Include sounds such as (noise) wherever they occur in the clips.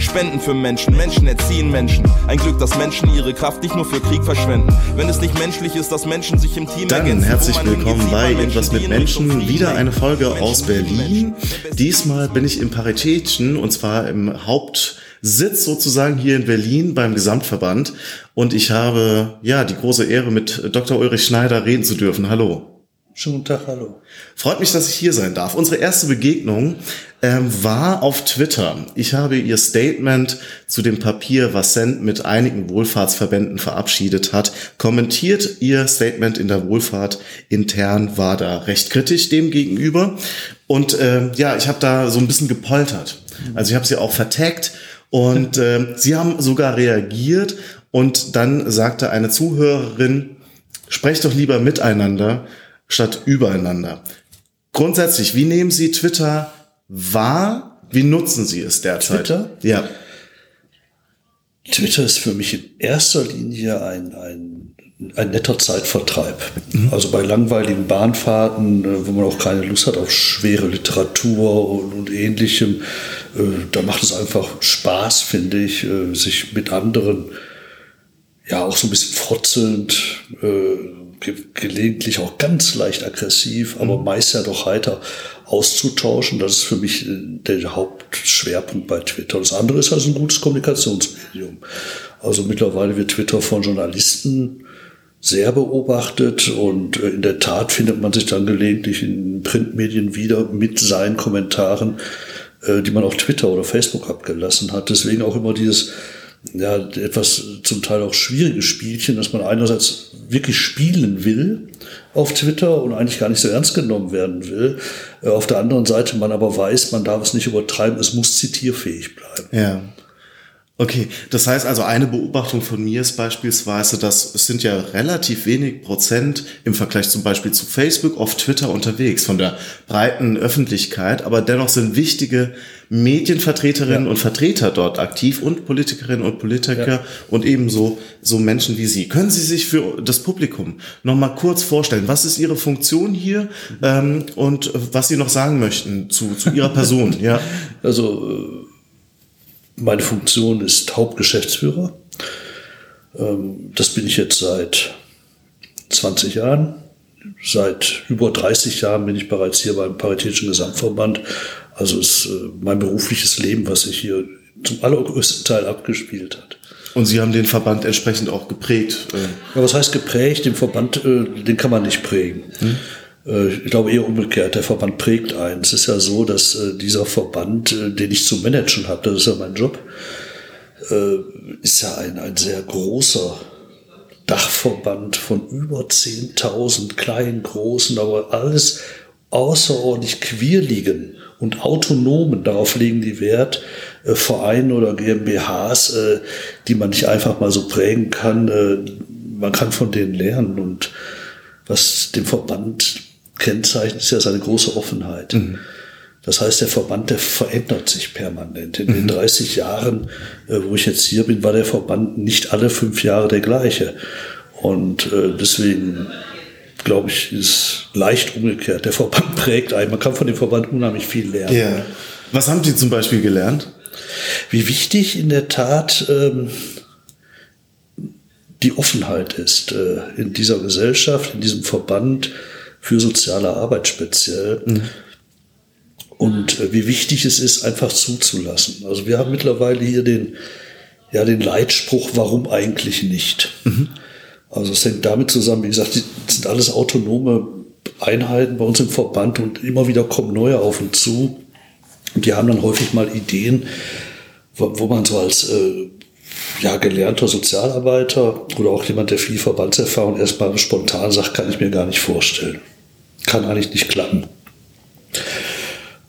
Spenden für Menschen, Menschen erziehen Menschen. Ein Glück, dass Menschen ihre Kraft nicht nur für Krieg verschwenden. Wenn es nicht menschlich ist, dass Menschen sich im Team Dann ergänzen, herzlich willkommen bei Irgendwas mit Menschen. Wieder eine Folge Menschen aus Berlin. Diesmal bin ich im Paritätchen und zwar im Hauptsitz sozusagen hier in Berlin beim Gesamtverband. Und ich habe ja die große Ehre, mit Dr. Ulrich Schneider reden zu dürfen. Hallo. Schönen guten Tag, hallo. Freut mich, dass ich hier sein darf. Unsere erste Begegnung ähm, war auf Twitter. Ich habe Ihr Statement zu dem Papier, was Send mit einigen Wohlfahrtsverbänden verabschiedet hat, kommentiert. Ihr Statement in der Wohlfahrt intern war da recht kritisch dem gegenüber. Und ähm, ja, ich habe da so ein bisschen gepoltert. Also ich habe sie auch vertagt und (laughs) ähm, sie haben sogar reagiert und dann sagte eine Zuhörerin, sprecht doch lieber miteinander statt übereinander. Grundsätzlich, wie nehmen Sie Twitter wahr? Wie nutzen Sie es derzeit? Twitter? Ja. Twitter ist für mich in erster Linie ein, ein, ein netter Zeitvertreib. Also bei langweiligen Bahnfahrten, äh, wo man auch keine Lust hat auf schwere Literatur und, und ähnlichem, äh, da macht es einfach Spaß, finde ich, äh, sich mit anderen, ja auch so ein bisschen frotzelnd, ge gelegentlich auch ganz leicht aggressiv, aber meist ja doch heiter auszutauschen. Das ist für mich äh, der Hauptschwerpunkt bei Twitter. Das andere ist also ein gutes Kommunikationsmedium. Also mittlerweile wird Twitter von Journalisten sehr beobachtet und äh, in der Tat findet man sich dann gelegentlich in Printmedien wieder mit seinen Kommentaren, äh, die man auf Twitter oder Facebook abgelassen hat. Deswegen auch immer dieses ja, etwas zum Teil auch schwierige Spielchen, dass man einerseits wirklich spielen will auf Twitter und eigentlich gar nicht so ernst genommen werden will. Äh, Auf der anderen Seite man aber weiß, man darf es nicht übertreiben, es muss zitierfähig bleiben. Ja. Okay, das heißt also, eine Beobachtung von mir ist beispielsweise, dass es sind ja relativ wenig Prozent im Vergleich zum Beispiel zu Facebook auf Twitter unterwegs von der breiten Öffentlichkeit, aber dennoch sind wichtige Medienvertreterinnen Ja. und Vertreter dort aktiv und Politikerinnen und Politiker Ja. und ebenso so Menschen wie Sie. Können Sie sich für das Publikum noch mal kurz vorstellen, was ist Ihre Funktion hier ähm, und was Sie noch sagen möchten zu, zu Ihrer Person? (laughs) ja. Also äh, meine Funktion ist Hauptgeschäftsführer. Ähm, Das bin ich jetzt seit 20 Jahren. Seit über 30 Jahren bin ich bereits hier beim Paritätischen Gesamtverband. Also ist äh, mein berufliches Leben, was sich hier zum allergrößten Teil abgespielt hat. Und Sie haben den Verband entsprechend auch geprägt. äh, Ja, was heißt geprägt? Den Verband, äh, den kann man nicht prägen. Äh, ich glaube eher umgekehrt, der Verband prägt einen. Es ist ja so, dass dieser Verband, den ich zu managen habe, das ist ja mein Job, ist ja ein, ein sehr großer Dachverband von über 10.000 kleinen, großen, aber alles außerordentlich quirligen und autonomen, darauf legen die Wert, äh, Vereine oder GmbHs, äh, die man nicht einfach mal so prägen kann. Äh, man kann von denen lernen und was den Verband kennzeichnet, ist ja seine große Offenheit. Das heißt, der Verband, der verändert sich permanent. In den 30 Jahren, äh, wo ich jetzt hier bin, war der Verband nicht alle fünf Jahre der gleiche. Und äh, deswegen glaube ich, ist leicht umgekehrt. Der Verband (laughs) prägt einen. Man kann von dem Verband unheimlich viel lernen. Ja. Was haben Sie zum Beispiel gelernt? Wie wichtig in der Tat ähm, die Offenheit ist äh, in dieser Gesellschaft, in diesem Verband für soziale Arbeit speziell. Und äh, wie wichtig es ist, einfach zuzulassen. Also wir haben mittlerweile hier den, ja, den Leitspruch, warum eigentlich nicht? Also es hängt damit zusammen, wie gesagt, die sind alles autonome Einheiten bei uns im Verband und immer wieder kommen neue auf uns zu. Und die haben dann häufig mal Ideen, wo, wo man so als äh, ja, gelernter Sozialarbeiter oder auch jemand, der viel Verbandserfahrung erstmal spontan sagt, kann ich mir gar nicht vorstellen. Kann eigentlich nicht klappen.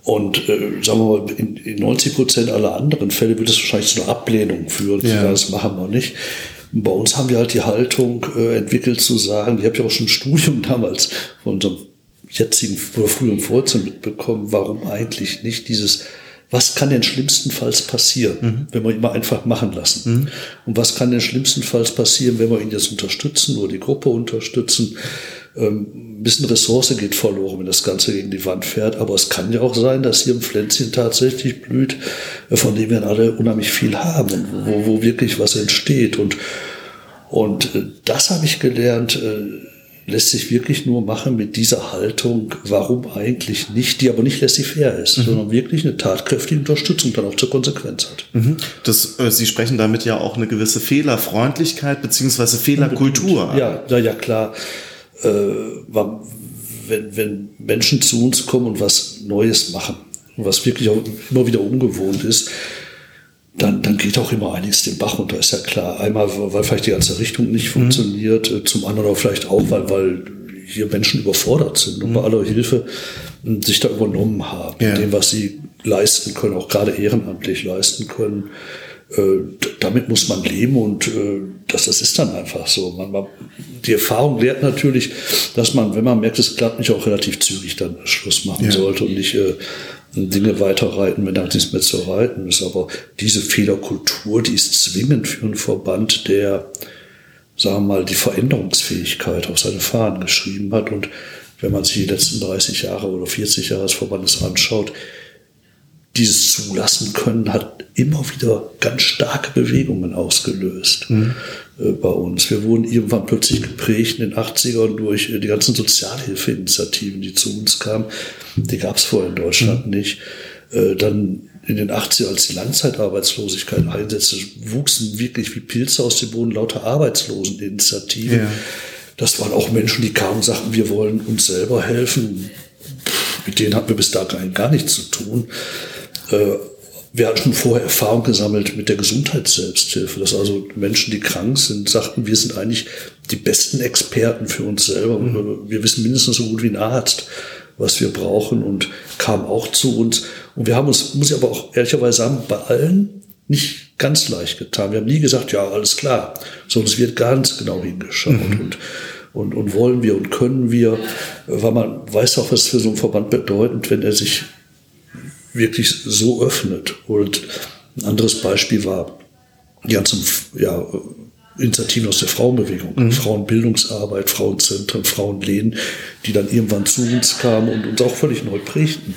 Und äh, sagen wir mal, in, in 90 Prozent aller anderen Fälle wird es wahrscheinlich zu einer Ablehnung führen. Ja. Das machen wir nicht. Und bei uns haben wir halt die Haltung äh, entwickelt zu sagen, ich habe ja auch schon ein Studium (laughs) damals von unserem jetzigen oder früheren Vorzimmer mitbekommen, warum eigentlich nicht dieses was kann denn schlimmstenfalls passieren, mhm. wenn wir ihn mal einfach machen lassen? Mhm. Und was kann denn schlimmstenfalls passieren, wenn wir ihn jetzt unterstützen oder die Gruppe unterstützen? Ähm, ein bisschen Ressource geht verloren, wenn das Ganze gegen die Wand fährt. Aber es kann ja auch sein, dass hier ein Pflänzchen tatsächlich blüht, äh, von dem wir alle unheimlich viel haben, wo, wo wirklich was entsteht. Und, und äh, das habe ich gelernt äh, lässt sich wirklich nur machen mit dieser Haltung, warum eigentlich nicht, die aber nicht laissez-faire ist, mhm. sondern wirklich eine tatkräftige Unterstützung dann auch zur Konsequenz hat. Mhm. Das, äh, Sie sprechen damit ja auch eine gewisse Fehlerfreundlichkeit beziehungsweise Fehlerkultur. Ja, ja, ja klar. Äh, wenn, wenn Menschen zu uns kommen und was Neues machen, was wirklich auch immer wieder ungewohnt ist, dann, dann geht auch immer einiges den Bach runter, ist ja klar. Einmal, weil vielleicht die ganze Richtung nicht mhm. funktioniert, mhm. zum anderen auch vielleicht auch, weil, weil hier Menschen überfordert sind und bei mhm. aller Hilfe hm, sich da übernommen haben, ja. dem, was sie leisten können, auch gerade ehrenamtlich leisten können. Äh, damit muss man leben und äh, das, das ist dann einfach so. Man, man, die Erfahrung lehrt natürlich, dass man, wenn man merkt, es klappt nicht, auch relativ zügig dann Schluss machen ja. sollte und nicht äh, Dinge weiterreiten, wenn da nichts mehr zu reiten ist. Aber diese Fehlerkultur, die ist zwingend für einen Verband, der, sagen wir mal, die Veränderungsfähigkeit auf seine Fahnen geschrieben hat. Und wenn man sich die letzten 30 Jahre oder 40 Jahre des Verbandes anschaut, dieses Zulassen können hat immer wieder ganz starke Bewegungen ausgelöst mhm. äh, bei uns. Wir wurden irgendwann plötzlich geprägt in den 80ern durch äh, die ganzen Sozialhilfeinitiativen, die zu uns kamen. Die gab es vorher in Deutschland mhm. nicht. Äh, dann in den 80ern, als die Langzeitarbeitslosigkeit einsetzte, wuchsen wirklich wie Pilze aus dem Boden lauter Arbeitsloseninitiativen. Ja. Das waren auch Menschen, die kamen und sagten, wir wollen uns selber helfen. Mit denen hatten wir bis dahin gar nichts zu tun. Äh, wir hatten schon vorher Erfahrung gesammelt mit der Gesundheitsselbsthilfe, dass also Menschen, die krank sind, sagten, wir sind eigentlich die besten Experten für uns selber. Mhm. Wir wissen mindestens so gut wie ein Arzt, was wir brauchen und kamen auch zu uns. Und wir haben uns, muss ich aber auch ehrlicherweise sagen, bei allen nicht ganz leicht getan. Wir haben nie gesagt, ja, alles klar, sondern es wird ganz genau hingeschaut. Mhm. Und, und, und wollen wir und können wir, weil man weiß auch, was für so einen Verband bedeutet, wenn er sich wirklich so öffnet. Und ein anderes Beispiel war die ganzen ja, Initiativen aus der Frauenbewegung, mhm. Frauenbildungsarbeit, Frauenzentren, Frauenlehnen, die dann irgendwann zu uns kamen und uns auch völlig neu prägten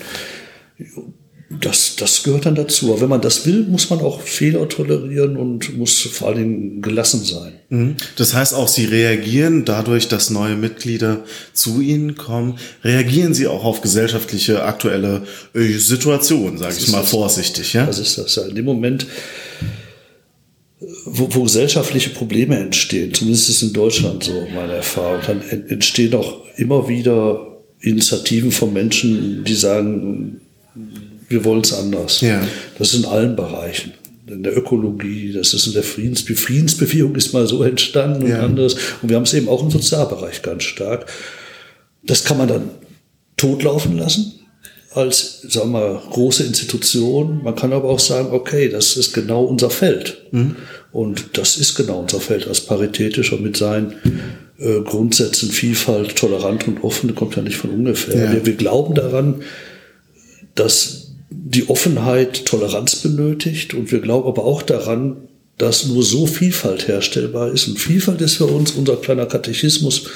das, das gehört dann dazu. Aber wenn man das will, muss man auch Fehler tolerieren und muss vor allem gelassen sein. Mhm. Das heißt auch, Sie reagieren dadurch, dass neue Mitglieder zu Ihnen kommen, reagieren Sie auch auf gesellschaftliche aktuelle äh, Situationen, sage ich mal das. vorsichtig. Ja? Das ist das ja. In dem Moment, wo, wo gesellschaftliche Probleme entstehen, zumindest ist es in Deutschland so, meine Erfahrung, dann entstehen auch immer wieder Initiativen von Menschen, die sagen, wir wollen es anders. Ja. Das ist in allen Bereichen. In der Ökologie, das ist in der Friedens die Friedensbewegung ist mal so entstanden ja. und anders. Und wir haben es eben auch im Sozialbereich ganz stark. Das kann man dann totlaufen lassen als, sagen wir große Institution. Man kann aber auch sagen, okay, das ist genau unser Feld. Mhm. Und das ist genau unser Feld als paritätischer mit seinen äh, Grundsätzen Vielfalt, tolerant und offen, kommt ja nicht von ungefähr. Ja. Wir, wir glauben daran, dass die Offenheit Toleranz benötigt und wir glauben aber auch daran, dass nur so Vielfalt herstellbar ist. Und Vielfalt ist für uns unser kleiner Katechismus.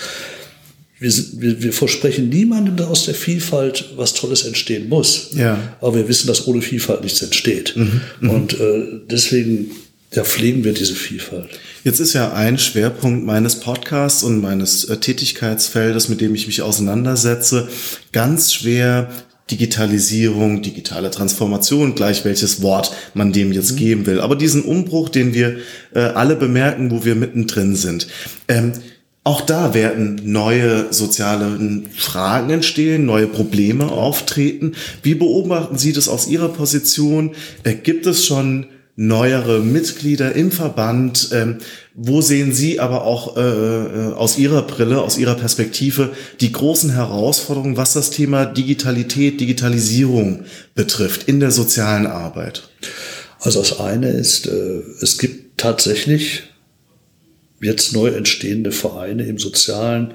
Wir, wir, wir versprechen niemandem, aus der Vielfalt was Tolles entstehen muss. Ja. Aber wir wissen, dass ohne Vielfalt nichts entsteht. Mhm, mhm. und äh, deswegen ja, pflegen wir diese Vielfalt. Jetzt ist ja ein Schwerpunkt meines Podcasts und meines äh, Tätigkeitsfeldes, mit dem ich mich auseinandersetze, ganz schwer Digitalisierung, digitale Transformation, gleich welches Wort man dem jetzt mhm. geben will. Aber diesen Umbruch, den wir äh, alle bemerken, wo wir mittendrin sind. Ähm, auch da werden neue soziale Fragen entstehen, neue Probleme auftreten. Wie beobachten Sie das aus Ihrer Position? Äh, gibt es schon neuere Mitglieder im Verband? Ähm, wo sehen Sie aber auch äh, äh, aus Ihrer Brille, aus Ihrer Perspektive die großen Herausforderungen, was das Thema Digitalität, Digitalisierung betrifft in der sozialen Arbeit? Also das eine ist, äh, es gibt tatsächlich jetzt neu entstehende Vereine im Sozialen,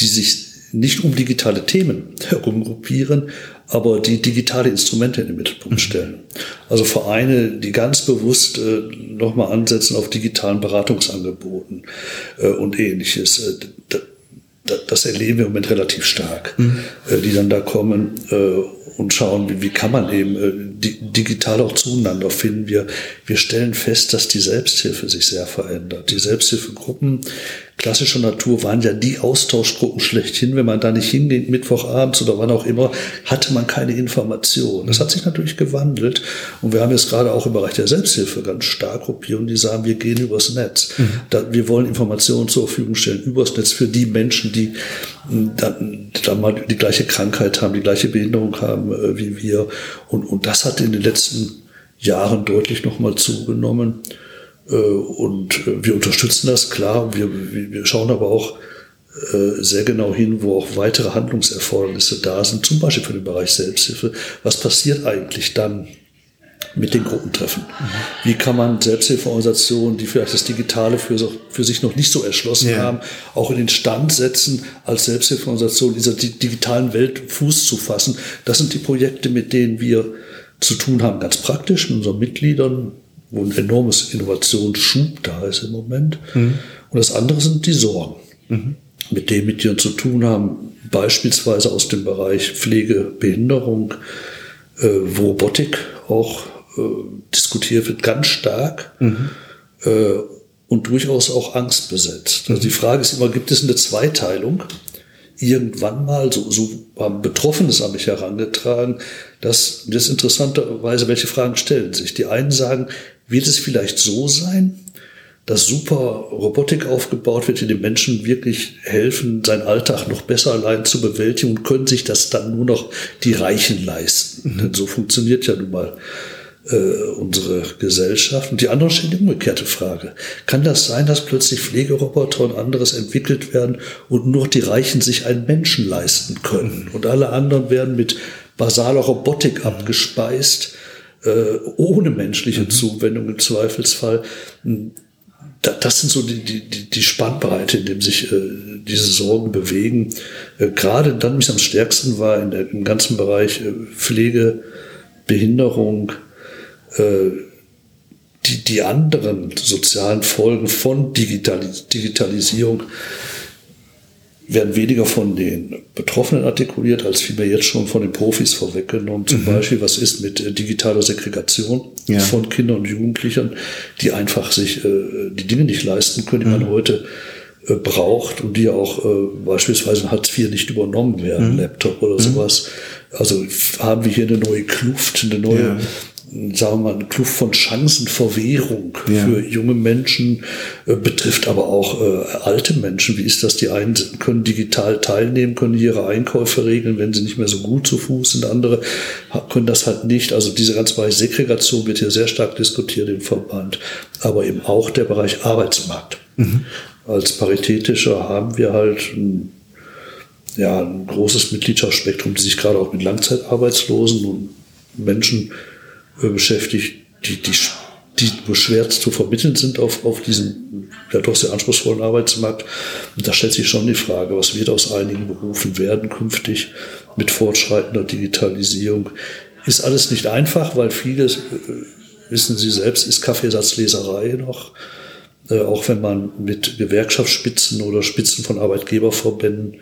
die sich nicht um digitale Themen herumgruppieren, aber die digitale Instrumente in den Mittelpunkt stellen. Also Vereine, die ganz bewusst äh, nochmal ansetzen auf digitalen Beratungsangeboten äh, und ähnliches. Äh, das erleben wir im Moment relativ stark, mhm. äh, die dann da kommen äh, und schauen, wie, wie kann man eben digital auch zueinander finden. Wir, wir stellen fest, dass die Selbsthilfe sich sehr verändert. Die Selbsthilfegruppen klassischer Natur waren ja die Austauschgruppen schlechthin. Wenn man da nicht hingeht, Mittwochabends oder wann auch immer, hatte man keine Information. Das hat sich natürlich gewandelt. Und wir haben jetzt gerade auch im Bereich der Selbsthilfe ganz stark Gruppierungen, die sagen, wir gehen übers Netz. Mhm. Da, wir wollen Informationen zur Verfügung stellen übers Netz für die Menschen, die hm, dann, dann mal die gleiche Krankheit haben, die gleiche Behinderung haben äh, wie wir. Und, und das hat in den letzten Jahren deutlich nochmal zugenommen. Äh, und äh, wir unterstützen das, klar. Wir, wir schauen aber auch äh, sehr genau hin, wo auch weitere Handlungserfordernisse da sind, zum Beispiel für den Bereich Selbsthilfe. Was passiert eigentlich dann mit den Gruppentreffen? Wie kann man Selbsthilfeorganisationen, die vielleicht das Digitale für, für sich noch nicht so erschlossen ja. haben, auch in den Stand setzen, als Selbsthilfeorganisation in dieser digitalen Welt Fuß zu fassen? Das sind die Projekte, mit denen wir zu tun haben, ganz praktisch mit unseren Mitgliedern, wo ein enormes Innovationsschub da ist im Moment. Mhm. Und das andere sind die Sorgen, mhm. mit denen mit dir zu tun haben, beispielsweise aus dem Bereich Pflege, Behinderung, äh, wo Robotik auch äh, diskutiert wird, ganz stark. Mhm. Äh, und durchaus auch Angst besetzt. Also die Frage ist immer, gibt es eine Zweiteilung? Irgendwann mal, so, so haben Betroffenes an mich herangetragen, dass das interessanterweise, welche Fragen stellen sich. Die einen sagen, wird es vielleicht so sein, dass super Robotik aufgebaut wird, die den Menschen wirklich helfen, seinen Alltag noch besser allein zu bewältigen und können sich das dann nur noch die Reichen leisten. Denn (laughs) so funktioniert ja nun mal äh, unsere Gesellschaft. Und die andere stellt die umgekehrte Frage. Kann das sein, dass plötzlich Pflegeroboter und anderes entwickelt werden und nur die Reichen sich einen Menschen leisten können und alle anderen werden mit basaler Robotik abgespeist, äh, ohne menschliche mhm. Zuwendung im Zweifelsfall? das sind so die, die, die Spannbreite, in dem sich äh, diese Sorgen bewegen. Äh, gerade dann, mich am stärksten war in der, im ganzen Bereich äh, Pflege, Behinderung, äh, die, die anderen sozialen Folgen von Digitalis Digitalisierung werden weniger von den Betroffenen artikuliert, als vielmehr jetzt schon von den Profis vorweggenommen. Zum mhm. Beispiel, was ist mit äh, digitaler Segregation ja. von Kindern und Jugendlichen, die einfach sich äh, die Dinge nicht leisten können, die mhm. man heute äh, braucht und die auch äh, beispielsweise in Hartz IV nicht übernommen werden, mhm. Laptop oder mhm. sowas. Also haben wir hier eine neue Kluft, eine neue ja sagen wir mal, eine Kluft von Chancenverwehrung ja. für junge Menschen, äh, betrifft aber auch äh, alte Menschen. Wie ist das? Die einen können digital teilnehmen, können ihre Einkäufe regeln, wenn sie nicht mehr so gut zu Fuß sind. Andere können das halt nicht. Also diese ganze Bereich Segregation wird hier sehr stark diskutiert im Verband, aber eben auch der Bereich Arbeitsmarkt. Mhm. Als Paritätischer haben wir halt ein, ja, ein großes Mitgliedschaftsspektrum, die sich gerade auch mit Langzeitarbeitslosen und Menschen beschäftigt, die, die, die nur schwer zu vermitteln sind auf, auf diesem ja doch sehr anspruchsvollen Arbeitsmarkt. Und da stellt sich schon die Frage, was wird aus einigen Berufen werden künftig mit fortschreitender Digitalisierung. Ist alles nicht einfach, weil vieles, äh, wissen Sie selbst, ist Kaffeesatzleserei noch. Äh, auch wenn man mit Gewerkschaftsspitzen oder Spitzen von Arbeitgeberverbänden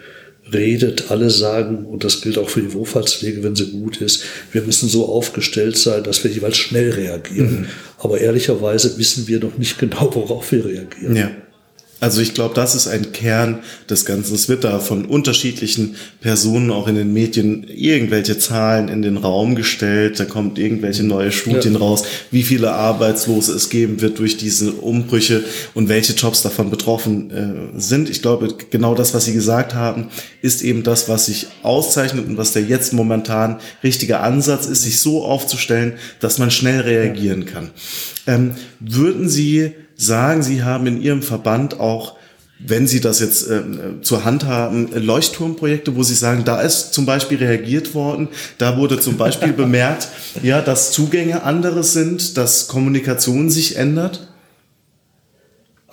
redet, alle sagen, und das gilt auch für die Wohlfahrtspflege, wenn sie gut ist, wir müssen so aufgestellt sein, dass wir jeweils schnell reagieren. Mhm. Aber ehrlicherweise wissen wir noch nicht genau, worauf wir reagieren. Ja. Also ich glaube, das ist ein Kern des Ganzen. Es wird da von unterschiedlichen Personen auch in den Medien irgendwelche Zahlen in den Raum gestellt. Da kommt irgendwelche neue Studien ja. raus, wie viele Arbeitslose es geben wird durch diese Umbrüche und welche Jobs davon betroffen äh, sind. Ich glaube, genau das, was Sie gesagt haben, ist eben das, was sich auszeichnet und was der jetzt momentan richtige Ansatz ist, sich so aufzustellen, dass man schnell reagieren kann. Ähm, würden Sie sagen, Sie haben in Ihrem Verband auch wenn Sie das jetzt äh, zur Hand haben, Leuchtturmprojekte, wo Sie sagen, da ist zum Beispiel reagiert worden, da wurde zum Beispiel (laughs) bemerkt, ja, dass Zugänge andere sind, dass Kommunikation sich ändert?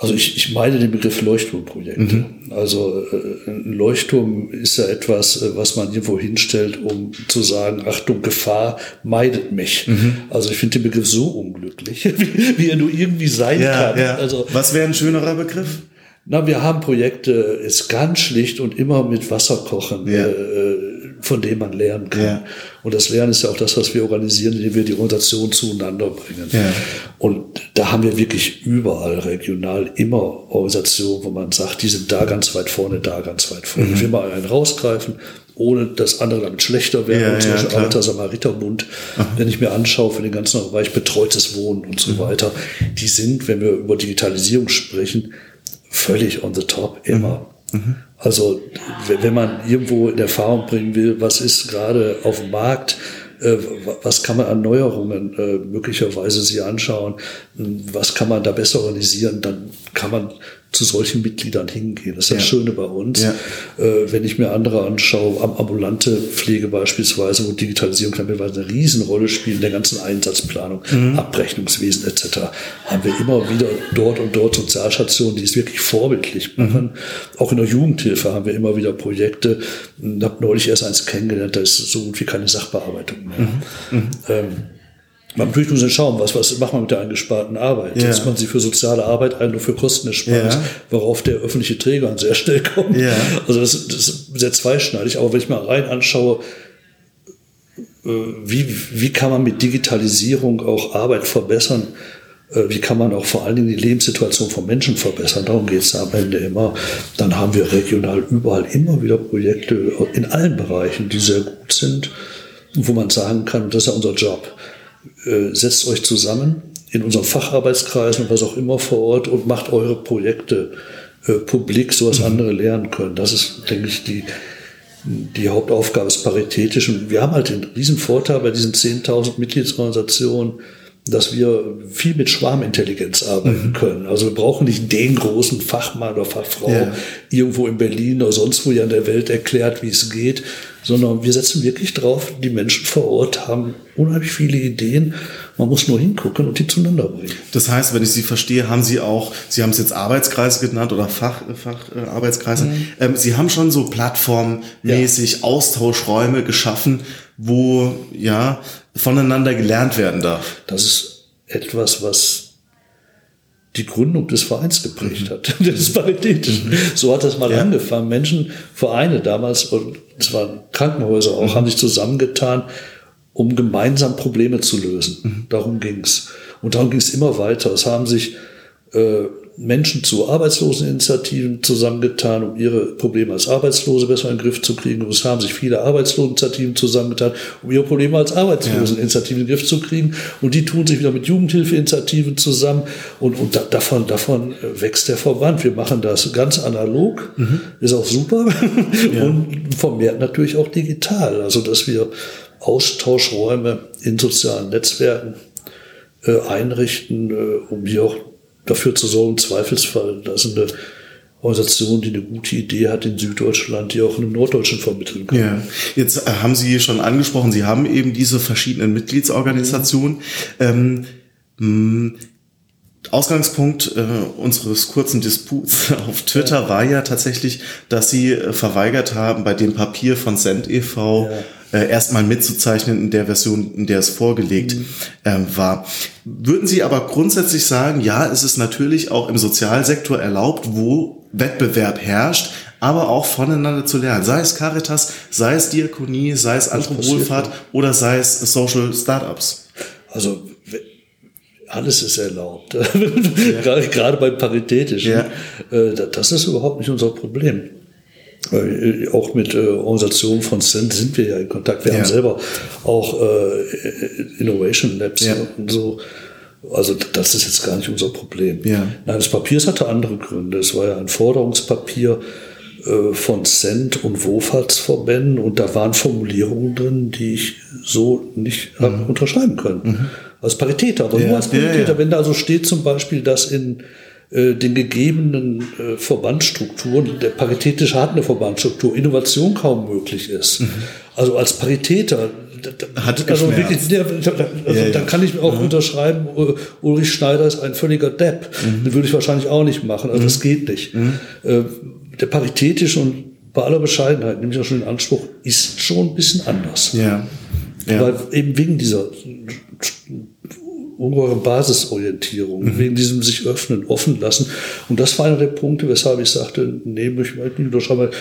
Also ich, ich meine den Begriff Leuchtturmprojekte. Mhm. Also äh, ein Leuchtturm ist ja etwas, äh, was man irgendwo hinstellt, um zu sagen, Achtung, Gefahr, meidet mich. Mhm. Also ich finde den Begriff so unglücklich, (laughs) wie, wie er nur irgendwie sein ja, kann. Ja. Also, was wäre ein schönerer Begriff? Na, wir haben Projekte, ist ganz schlicht und immer mit Wasser kochen. Ja. Äh, von dem man lernen kann. Ja. Und das Lernen ist ja auch das, was wir organisieren, indem wir die Organisation zueinander bringen. Ja. Und da haben wir wirklich überall regional immer Organisationen, wo man sagt, die sind da ganz weit vorne, da ganz weit vorne. Mhm. Ich will mal einen rausgreifen, ohne dass andere damit schlechter werden. Ja, zum Beispiel ja, Alter Samariterbund, Aha. wenn ich mir anschaue für den ganzen Bereich betreutes Wohnen und so mhm. weiter, die sind, wenn wir über Digitalisierung sprechen, völlig on the top, immer. Mhm. Also wenn man irgendwo in Erfahrung bringen will, was ist gerade auf dem Markt, äh, was kann man an Neuerungen äh, möglicherweise sich anschauen, was kann man da besser organisieren, dann kann man zu solchen Mitgliedern hingehen. Das ist ja. das Schöne bei uns. Ja. Äh, wenn ich mir andere anschaue, ambulante Pflege beispielsweise, wo Digitalisierung teilweise eine Riesenrolle spielt in der ganzen Einsatzplanung, mhm. Abrechnungswesen etc., haben wir immer wieder dort und dort Sozialstationen, die es wirklich vorbildlich mhm. machen. Mhm. Auch in der Jugendhilfe haben wir immer wieder Projekte. Ich habe neulich erst eins kennengelernt, da ist so gut wie keine Sachbearbeitung mehr. Mhm. mhm. Ähm, man natürlich muss schauen, was, was macht man mit der eingesparten Arbeit? Ja. Setzt man sie für soziale Arbeit ein, nur für Kostenersparnis, ja. worauf der öffentliche Träger sehr schnell kommt. Ja. Also das, das ist sehr zweischneidig. Aber wenn ich mal rein anschaue, äh, wie, wie kann man mit Digitalisierung auch Arbeit verbessern? Äh, wie kann man auch vor allen Dingen die Lebenssituation von Menschen verbessern? Darum geht es am Ende immer. Dann haben wir regional überall immer wieder Projekte in allen Bereichen, die sehr gut sind, wo man sagen kann, das ist ja unser Job äh, setzt euch zusammen in unseren Facharbeitskreisen und was auch immer vor Ort und macht eure Projekte äh, publik, so dass mhm. andere lernen können. Das ist, denke ich, die, die Hauptaufgabe ist paritätisch. Und wir haben halt den riesen Vorteil bei diesen 10.000 Mitgliedsorganisationen, dass wir viel mit Schwarmintelligenz arbeiten mhm. können. Also wir brauchen nicht den großen Fachmann oder Fachfrau ja. irgendwo in Berlin oder sonst wo ja in der Welt erklärt, wie es geht, sondern wir setzen wirklich drauf, die Menschen vor Ort haben unheimlich viele Ideen. Man muss nur hingucken und die zueinander bringen. Das heißt, wenn ich Sie verstehe, haben Sie auch, Sie haben es jetzt Arbeitskreise genannt oder Fach, Facharbeitskreise, mhm. ähm, Sie haben schon so plattformmäßig ja. Austauschräume geschaffen, wo ja voneinander gelernt werden darf. Das ist etwas, was die Gründung des Vereins geprägt mhm. hat, (laughs) des Paritätischen. Mhm. So hat das mal ja. angefangen. Menschen, Vereine damals, und es waren Krankenhäuser auch, mhm. haben sich zusammengetan, um gemeinsam Probleme zu lösen. Darum ging's. Und darum ging's immer weiter. Es haben sich äh, Menschen zu Arbeitsloseninitiativen zusammengetan, um ihre Probleme als Arbeitslose besser in den Griff zu kriegen. Und es haben sich viele Arbeitsloseninitiativen zusammengetan, um ihre Probleme als Arbeitsloseninitiativen in den Griff zu kriegen. Und die tun sich wieder mit Jugendhilfeinitiativen zusammen. Und, und da, davon, davon wächst der Verband. Wir machen das ganz analog, mhm. ist auch super. (laughs) Ja. Und vermehrt natürlich auch digital. Also, dass wir Austauschräume in sozialen Netzwerken äh, einrichten, äh, um hier auch dafür zu sorgen, im Zweifelsfall, dass eine Organisation, die eine gute Idee hat in Süddeutschland, die auch in Norddeutschen vermitteln kann. Ja. Jetzt äh, haben Sie schon angesprochen, Sie haben eben diese verschiedenen Mitgliedsorganisationen. Ähm, Ausgangspunkt äh, unseres kurzen Disputs (laughs) auf Twitter ja. war ja tatsächlich, dass Sie äh, verweigert haben, bei dem Papier von Send e.V. Ja äh, erstmal mitzuzeichnen in der Version, in der es vorgelegt mhm. ähm, war. Würden Sie aber grundsätzlich sagen, ja, es ist natürlich auch im Sozialsektor erlaubt, wo Wettbewerb herrscht, aber auch voneinander zu lernen. Sei es Caritas, sei es Diakonie, sei es andere Wohlfahrt oder sei es Social Startups. Also alles ist erlaubt. (laughs) Ja. Gerade beim Paritätischen. Ja. Äh, das ist überhaupt nicht unser Problem. Äh, auch mit äh, Organisationen von Cent sind wir ja in Kontakt. Wir ja. haben selber auch äh, Innovation Labs ja. und so. Also das ist jetzt gar nicht unser Problem. Ja. Nein, das Papier hatte andere Gründe. Es war ja ein Forderungspapier äh, von Cent und Wohlfahrtsverbänden und da waren Formulierungen drin, die ich so nicht mhm. unterschreiben können. Mhm. Als Paritäter, aber ja. nur als Paritäter. Wenn da also steht zum Beispiel, dass in äh, den gegebenen äh, Verbandsstrukturen, der paritätische hat eine Verbandsstruktur, Innovation kaum möglich ist. Mhm. Also als Paritäter, Hat also geschmerzt. wirklich, also Ja, ja. dann kann ich auch unterschreiben, uh, Ulrich Schneider ist ein völliger Depp. Mhm. Den würde ich wahrscheinlich auch nicht machen. Also das geht nicht. Äh, der paritätische und bei aller Bescheidenheit nehme ich auch schon den Anspruch, ist schon ein bisschen anders. Ja. ja. Weil eben wegen dieser ungeheuren Basisorientierung, Mhm. wegen diesem sich öffnen, offen lassen. Und das war einer der Punkte, weshalb ich sagte, nee, möchte ich nicht unterschreiben, weil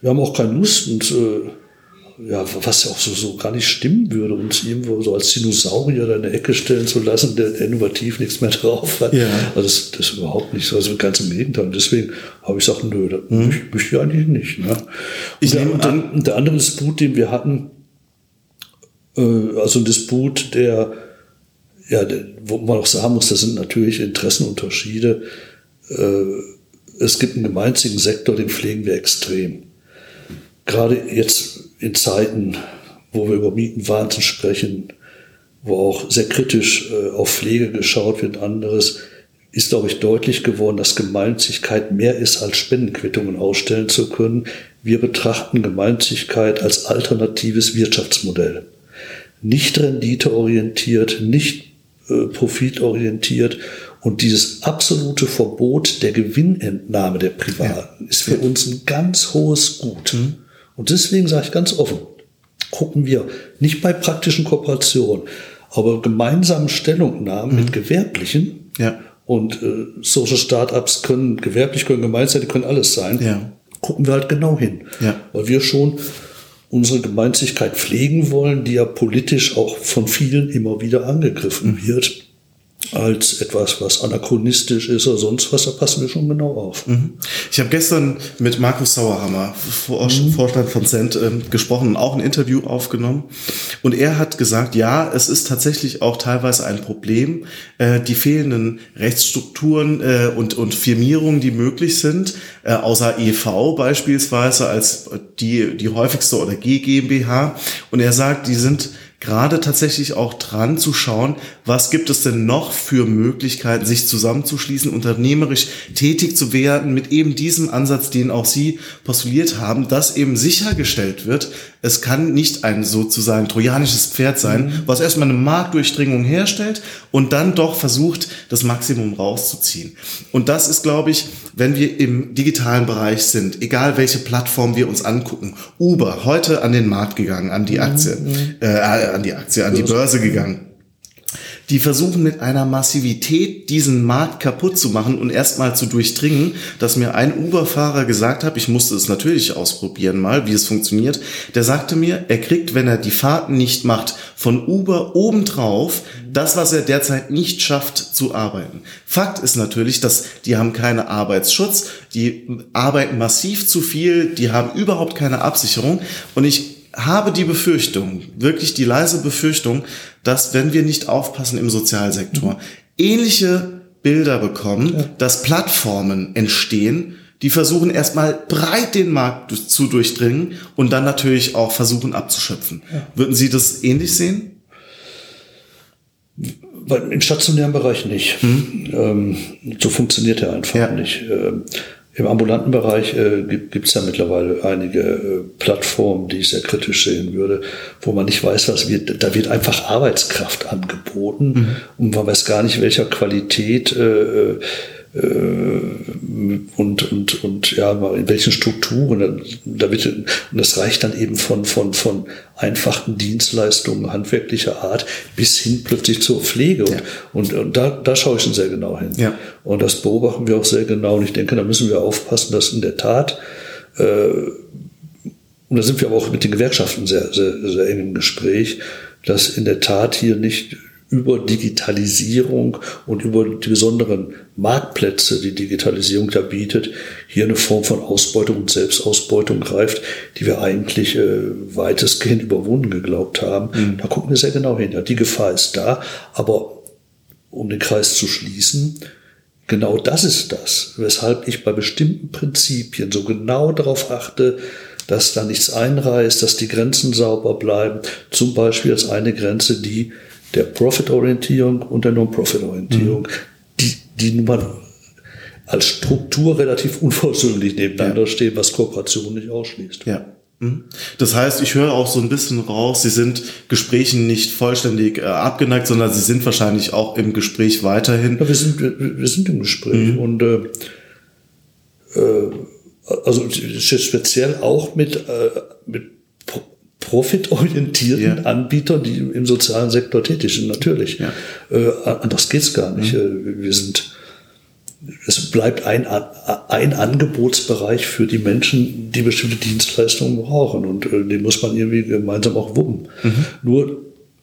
wir haben auch keine Lust und äh, ja, was ja auch so, so gar nicht stimmen würde, uns irgendwo so als Dinosaurier da in der Ecke stellen zu lassen, der, innovativ nichts mehr (laughs) drauf hat. Ja. Also das, das ist überhaupt nicht so, also ganz im Gegenteil. Und deswegen habe ich gesagt, nö, das möchte, möchte ich eigentlich nicht. Ne? Ich und, der, nehme und, der, der andere Disput, den wir hatten, äh, also ein Disput, der, ja, wo man auch sagen muss, das sind natürlich Interessenunterschiede. Äh, es gibt einen gemeinsamen Sektor, den pflegen wir extrem. Gerade jetzt in Zeiten, wo wir über Mietenwahnsinn sprechen, wo auch sehr kritisch äh, auf Pflege geschaut wird, anderes, ist, glaube ich, deutlich geworden, dass Gemeinnützigkeit mehr ist, als Spendenquittungen ausstellen zu können. Wir betrachten Gemeinnützigkeit als alternatives Wirtschaftsmodell. Nicht renditeorientiert, nicht äh, profitorientiert. Und dieses absolute Verbot der Gewinnentnahme der Privaten ist für uns ein ganz hohes Gut. Und deswegen sage ich ganz offen, gucken wir nicht bei praktischen Kooperationen, aber gemeinsamen Stellungnahmen mit Gewerblichen. Ja. Und äh, Social Startups können gewerblich, können gemeinsam, die können alles sein. Ja. Gucken wir halt genau hin. Ja. Weil wir schon unsere Gemeinsamkeit pflegen wollen, die ja politisch auch von vielen immer wieder angegriffen wird als etwas, was anachronistisch ist oder sonst was, da passen wir schon genau auf. Ich habe gestern mit Markus Sauerhammer, Vor Vorstand von Cent, ähm, gesprochen und auch ein Interview aufgenommen. Und er hat gesagt, ja, es ist tatsächlich auch teilweise ein Problem, äh, die fehlenden Rechtsstrukturen äh, und, und Firmierungen, die möglich sind, äh, außer EV beispielsweise als die, die häufigste oder G GmbH. Und er sagt, die sind gerade tatsächlich auch dran zu schauen, was gibt es denn noch für Möglichkeiten, sich zusammenzuschließen, unternehmerisch tätig zu werden mit eben diesem Ansatz, den auch Sie postuliert haben, dass eben sichergestellt wird, es kann nicht ein sozusagen trojanisches Pferd sein, was erstmal eine Marktdurchdringung herstellt und dann doch versucht, das Maximum rauszuziehen. Und das ist, glaube ich, wenn wir im digitalen Bereich sind, egal welche Plattform wir uns angucken, Uber, heute an den Markt gegangen, an die Aktie, äh, an die Aktie, an die Börse gegangen. Die versuchen mit einer Massivität diesen Markt kaputt zu machen und erstmal zu durchdringen, dass mir ein Uber-Fahrer gesagt hat, ich musste es natürlich ausprobieren mal, wie es funktioniert. Der sagte mir, er kriegt, wenn er die Fahrten nicht macht, von Uber obendrauf das, was er derzeit nicht schafft zu arbeiten. Fakt ist natürlich, dass die haben keine Arbeitsschutz, die arbeiten massiv zu viel, die haben überhaupt keine Absicherung und ich habe die Befürchtung, wirklich die leise Befürchtung, dass wenn wir nicht aufpassen im Sozialsektor, ähnliche Bilder bekommen, dass Plattformen entstehen, die versuchen erstmal breit den Markt zu durchdringen und dann natürlich auch versuchen abzuschöpfen. Würden Sie das ähnlich sehen? Weil Im stationären Bereich nicht. Ähm, so funktioniert er einfach Ja. nicht. Im ambulanten Bereich äh, gibt es ja mittlerweile einige äh, Plattformen, die ich sehr kritisch sehen würde, wo man nicht weiß, was wird. Da wird einfach Arbeitskraft angeboten und man weiß gar nicht, welcher Qualität äh, äh, und, und, und ja, in welchen Strukturen. Da, wird, und das reicht dann eben von, von, von einfachen Dienstleistungen handwerklicher Art bis hin plötzlich zur Pflege. Und, und, und da, da schaue ich schon sehr genau hin. Ja. Und das beobachten wir auch sehr genau. Und ich denke, da müssen wir aufpassen, dass in der Tat, äh, und da sind wir aber auch mit den Gewerkschaften sehr, sehr, sehr eng im Gespräch, dass in der Tat hier nicht über Digitalisierung und über die besonderen Marktplätze, die Digitalisierung da bietet, hier eine Form von Ausbeutung und Selbstausbeutung greift, die wir eigentlich äh, weitestgehend überwunden geglaubt haben. Da gucken wir sehr genau hin. Ja, die Gefahr ist da, aber um den Kreis zu schließen, genau das ist das, weshalb ich bei bestimmten Prinzipien so genau darauf achte, dass da nichts einreißt, dass die Grenzen sauber bleiben. Zum Beispiel als eine Grenze die der Profit-Orientierung und der Non-Profit-Orientierung, die, die nun mal als Struktur relativ unversöhnlich nebeneinander stehen, was Kooperation nicht ausschließt. Ja. Mhm. Das heißt, ich höre auch so ein bisschen raus, Sie sind Gesprächen nicht vollständig äh, abgeneigt, sondern Sie sind wahrscheinlich auch im Gespräch weiterhin. Ja, wir sind, wir, wir sind im Gespräch mhm. und äh, äh, also speziell auch mit, äh, mit profitorientierten ja. Anbietern, die im sozialen Sektor tätig sind, natürlich. Ja. Äh, anders geht's gar nicht. Mhm. Äh, wir sind, es bleibt ein, ein Angebotsbereich für die Menschen, die bestimmte Dienstleistungen brauchen und äh, den muss man irgendwie gemeinsam auch wuppen. Mhm. Nur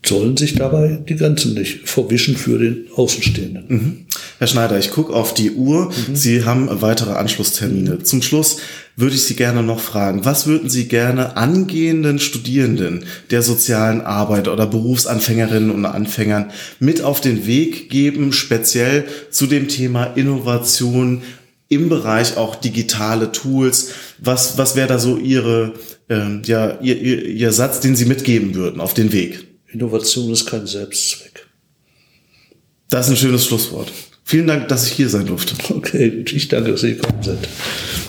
sollen sich dabei die Grenzen nicht verwischen für den Außenstehenden. Mhm. Herr Schneider, ich gucke auf die Uhr. Mhm. Sie haben weitere Anschlusstermine. Zum Schluss würde ich Sie gerne noch fragen, was würden Sie gerne angehenden Studierenden der sozialen Arbeit oder Berufsanfängerinnen und Anfängern mit auf den Weg geben, speziell zu dem Thema Innovation im Bereich auch digitale Tools? Was, was wäre da so Ihre, äh, ja, ihr, ihr, Ihr Satz, den Sie mitgeben würden auf den Weg? Innovation ist kein Selbstzweck. Das ist ein schönes Schlusswort. Vielen Dank, dass ich hier sein durfte. Okay, ich danke, dass Sie gekommen sind.